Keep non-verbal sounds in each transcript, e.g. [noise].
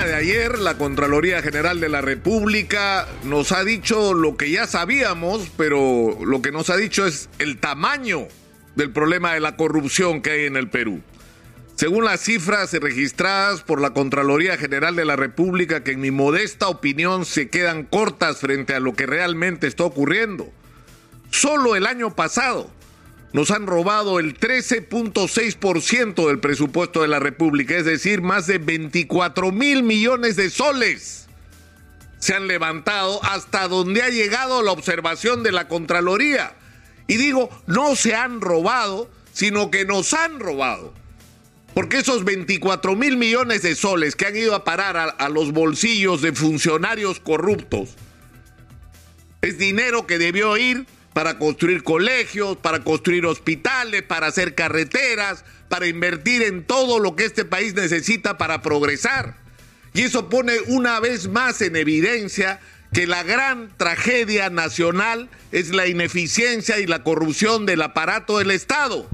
de ayer, la Contraloría General de la República nos ha dicho lo que ya sabíamos, pero lo que nos ha dicho es el tamaño del problema de la corrupción que hay en el Perú. Según las cifras registradas por la Contraloría General de la República, que en mi modesta opinión se quedan cortas frente a lo que realmente está ocurriendo. Solo el año pasado, nos han robado el 13.6% del presupuesto de la República, es decir, más de 24 mil millones de soles. Se han levantado hasta donde ha llegado la observación de la Contraloría. Y digo, no se han robado, sino que nos han robado. Porque esos 24 mil millones de soles que han ido a parar a, a los bolsillos de funcionarios corruptos, es dinero que debió ir para construir colegios, para construir hospitales, para hacer carreteras, para invertir en todo lo que este país necesita para progresar. Y eso pone una vez más en evidencia que la gran tragedia nacional es la ineficiencia y la corrupción del aparato del Estado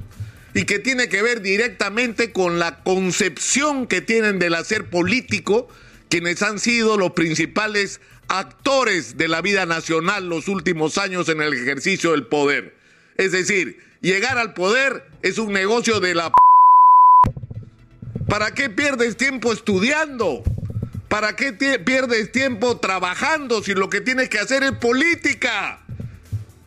y que tiene que ver directamente con la concepción que tienen del hacer político quienes han sido los principales actores de la vida nacional los últimos años en el ejercicio del poder. Es decir, llegar al poder es un negocio de la... ¿Para qué pierdes tiempo estudiando? ¿Para qué pierdes tiempo trabajando si lo que tienes que hacer es política?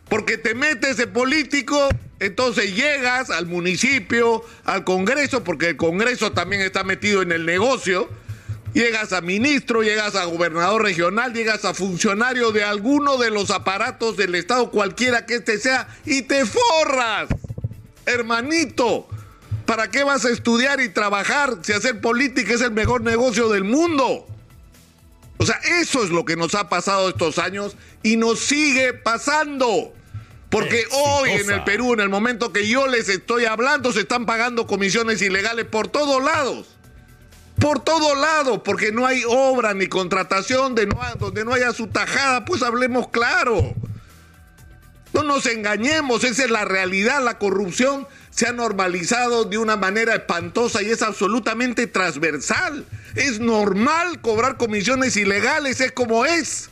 Porque te metes de político, entonces llegas al municipio, al Congreso, porque el Congreso también está metido en el negocio, Llegas a ministro, llegas a gobernador regional, llegas a funcionario de alguno de los aparatos del Estado, cualquiera que este sea, y te forras. Hermanito, ¿para qué vas a estudiar y trabajar si hacer política es el mejor negocio del mundo? O sea, eso es lo que nos ha pasado estos años y nos sigue pasando. Porque hoy en el Perú, en el momento que yo les estoy hablando, se están pagando comisiones ilegales por todos lados por todo lado, porque no hay obra ni contratación de donde no haya su tajada, pues hablemos claro. No nos engañemos, esa es la realidad, la corrupción se ha normalizado de una manera espantosa y es absolutamente transversal. Es normal cobrar comisiones ilegales, es como es.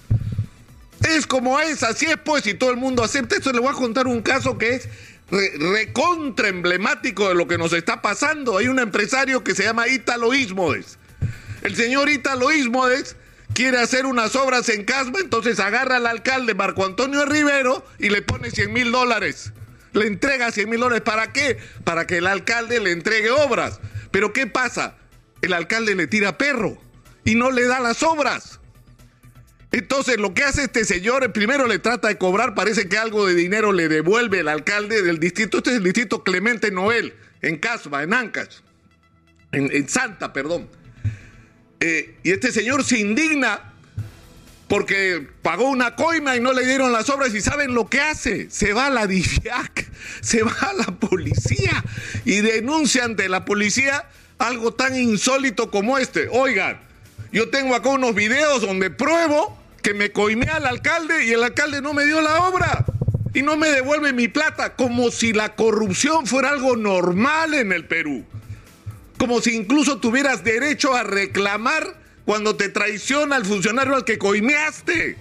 Es como es, así es pues, y todo el mundo acepta esto. Le voy a contar un caso que es recontra emblemático de lo que nos está pasando. Hay un empresario que se llama Ítalo Ismodes. El señor Ítalo Ismodes quiere hacer unas obras en Casma, entonces agarra al alcalde Marco Antonio Rivero y le pone 100 mil dólares. Le entrega 100 mil dólares. ¿Para qué? Para que el alcalde le entregue obras. Pero ¿qué pasa? El alcalde le tira perro y no le da las obras. Entonces, lo que hace este señor, primero le trata de cobrar, parece que algo de dinero le devuelve el alcalde del distrito. Este es el distrito Clemente Noel, en Casma, en Ancas, en, Santa, perdón. Eh, y este señor se indigna porque pagó una coima y no le dieron las obras y saben lo que hace, se va a la DIFIAC, se va a la policía y denuncia ante la policía algo tan insólito como este. Oigan, yo tengo acá unos videos donde pruebo que me coimé al alcalde y el alcalde no me dio la obra y no me devuelve mi plata, como si la corrupción fuera algo normal en el Perú. Como si incluso tuvieras derecho a reclamar cuando te traiciona el funcionario al que coimeaste.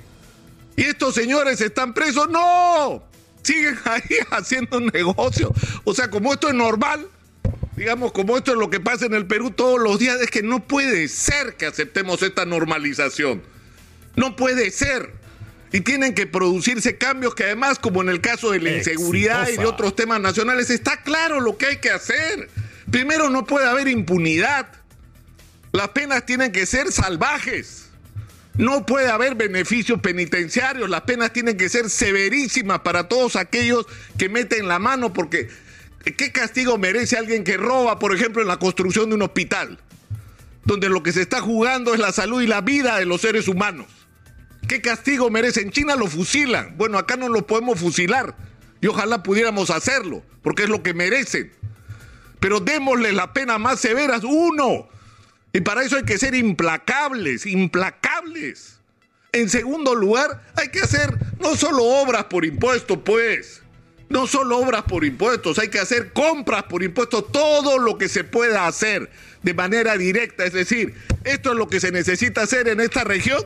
Y estos señores están presos. No, siguen [laughs] ahí haciendo negocio. O sea, como esto es normal, digamos, como esto es lo que pasa en el Perú todos los días, es que no puede ser que aceptemos esta normalización. No puede ser. Y tienen que producirse cambios que además, como en el caso de la inseguridad y de otros temas nacionales, está claro lo que hay que hacer. Primero, no puede haber impunidad. Las penas tienen que ser salvajes. No puede haber beneficios penitenciarios. Las penas tienen que ser severísimas para todos aquellos que meten la mano porque ¿qué castigo merece alguien que roba, por ejemplo, en la construcción de un hospital? Donde lo que se está jugando es la salud y la vida de los seres humanos. ¿Qué castigo merece? En China lo fusilan. Bueno, acá no lo podemos fusilar. Y ojalá pudiéramos hacerlo, porque es lo que merecen. Pero démosle la pena más severas. Uno. Y para eso hay que ser implacables, implacables. En segundo lugar, hay que hacer no solo obras por impuesto, pues. No solo obras por impuestos, hay que hacer compras por impuestos, todo lo que se pueda hacer de manera directa, es decir, esto es lo que se necesita hacer en esta región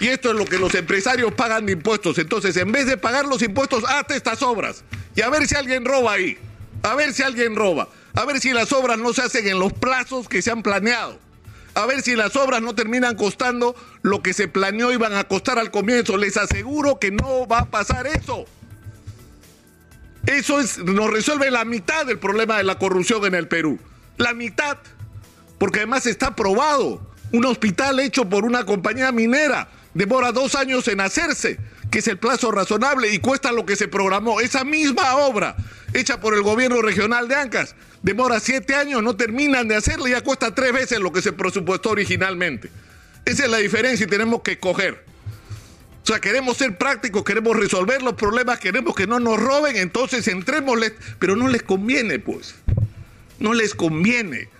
y esto es lo que los empresarios pagan de impuestos. Entonces, en vez de pagar los impuestos, hazte estas obras y a ver si alguien roba ahí, a ver si alguien roba, a ver si las obras no se hacen en los plazos que se han planeado a ver si las obras no terminan costando lo que se planeó iban a costar al comienzo. Les aseguro que no va a pasar eso. Eso es, nos resuelve la mitad del problema de la corrupción en el Perú. La mitad. Porque además está probado. Un hospital hecho por una compañía minera demora dos años en hacerse, que es el plazo razonable y cuesta lo que se programó. Esa misma obra hecha por el gobierno regional de Ancas demora siete años, no terminan de hacerla y ya cuesta tres veces lo que se presupuestó originalmente. Esa es la diferencia y tenemos que coger. O sea, queremos ser prácticos, queremos resolver los problemas, queremos que no nos roben, entonces entrémosles, pero no les conviene, pues. No les conviene.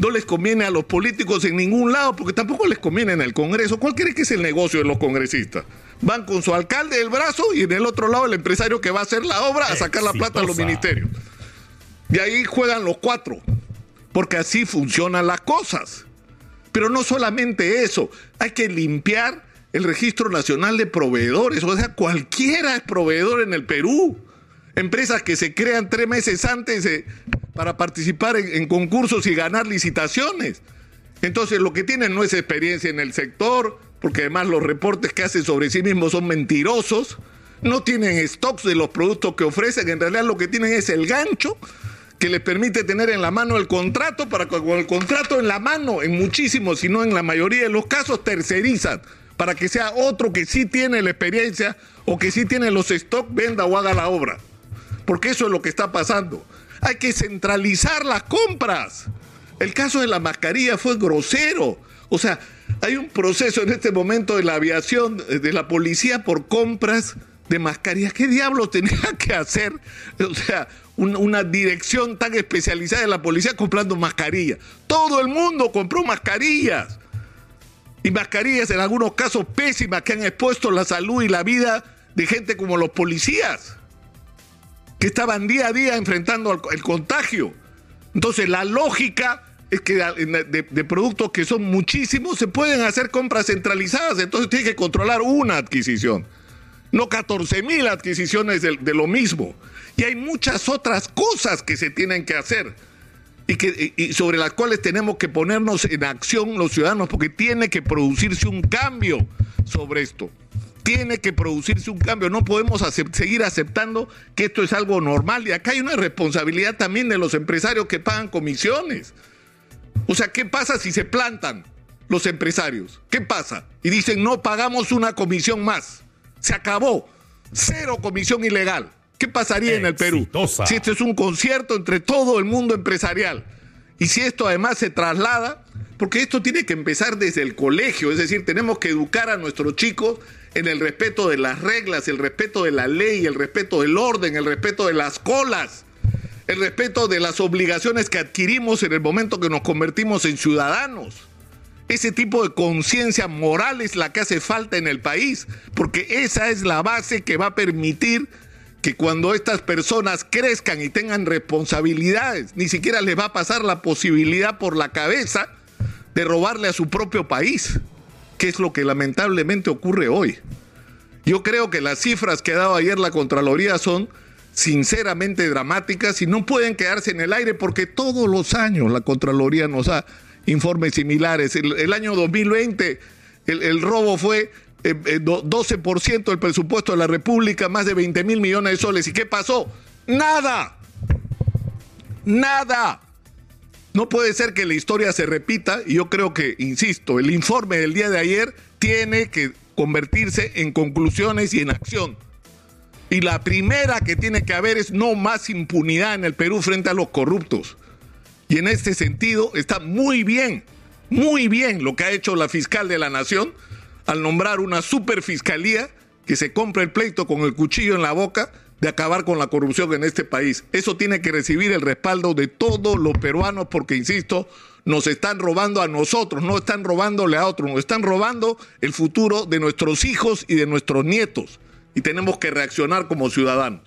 No les conviene a los políticos en ningún lado, porque tampoco les conviene en el Congreso. ¿Cuál cree que es el negocio de los congresistas? Van con su alcalde del brazo y en el otro lado el empresario que va a hacer la obra a sacar la plata a los ministerios. Y ahí juegan los cuatro, porque así funcionan las cosas. Pero no solamente eso, hay que limpiar el registro nacional de proveedores, o sea, cualquiera es proveedor en el Perú. Empresas que se crean tres meses antes para participar en, concursos y ganar licitaciones. Entonces lo que tienen no es experiencia en el sector, porque además los reportes que hacen sobre sí mismos son mentirosos, no tienen stocks de los productos que ofrecen, en realidad lo que tienen es el gancho que les permite tener en la mano el contrato para que con el contrato en la mano, en muchísimos, si no en la mayoría de los casos, tercerizan para que sea otro que sí tiene la experiencia o que sí tiene los stocks, venda o haga la obra. Porque eso es lo que está pasando. Hay que centralizar las compras. El caso de la mascarilla fue grosero. O sea, hay un proceso en este momento de la aviación, de la policía por compras de mascarillas. ¿Qué diablos tenía [laughs] que hacer? O sea, una dirección tan especializada de la policía comprando mascarillas. Todo el mundo compró mascarillas. Y mascarillas en algunos casos pésimas que han expuesto la salud y la vida de gente como los policías, que estaban día a día enfrentando el contagio. Entonces la lógica es que de, productos que son muchísimos se pueden hacer compras centralizadas, entonces tiene que controlar una adquisición, no 14 mil adquisiciones de, lo mismo. Y hay muchas otras cosas que se tienen que hacer y, que, sobre las cuales tenemos que ponernos en acción los ciudadanos porque tiene que producirse un cambio sobre esto. Tiene que producirse un cambio. No podemos seguir aceptando que esto es algo normal. Y acá hay una responsabilidad también de los empresarios que pagan comisiones. O sea, ¿qué pasa si se plantan los empresarios? ¿Qué pasa? Y dicen, no pagamos una comisión más. Se acabó. Cero comisión ilegal. ¿Qué pasaría en el Perú si esto es un concierto entre todo el mundo empresarial? Y si esto además se traslada, porque esto tiene que empezar desde el colegio, es decir, tenemos que educar a nuestros chicos en el respeto de las reglas, el respeto de la ley, el respeto del orden, el respeto de las colas, el respeto de las obligaciones que adquirimos en el momento que nos convertimos en ciudadanos. Ese tipo de conciencia moral es la que hace falta en el país, porque esa es la base que va a permitir que cuando estas personas crezcan y tengan responsabilidades, ni siquiera les va a pasar la posibilidad por la cabeza de robarle a su propio país, que es lo que lamentablemente ocurre hoy. Yo creo que las cifras que ha dado ayer la Contraloría son sinceramente dramáticas y no pueden quedarse en el aire porque todos los años la Contraloría nos da informes similares. El, año 2020 el, el robo fue 12% eh, eh, del presupuesto de la República, más de 20 mil millones de soles. ¿Y qué pasó? Nada. Nada. No puede ser que la historia se repita y yo creo que, insisto, el informe del día de ayer tiene que convertirse en conclusiones y en acción. Y la primera que tiene que haber es no más impunidad en el Perú frente a los corruptos. Y en este sentido está muy bien, muy bien lo que ha hecho la fiscal de la Nación al nombrar una superfiscalía que se compra el pleito con el cuchillo en la boca de acabar con la corrupción en este país. Eso tiene que recibir el respaldo de todos los peruanos porque, insisto, nos están robando a nosotros, no están robándole a otros, nos están robando el futuro de nuestros hijos y de nuestros nietos. Y tenemos que reaccionar como ciudadanos.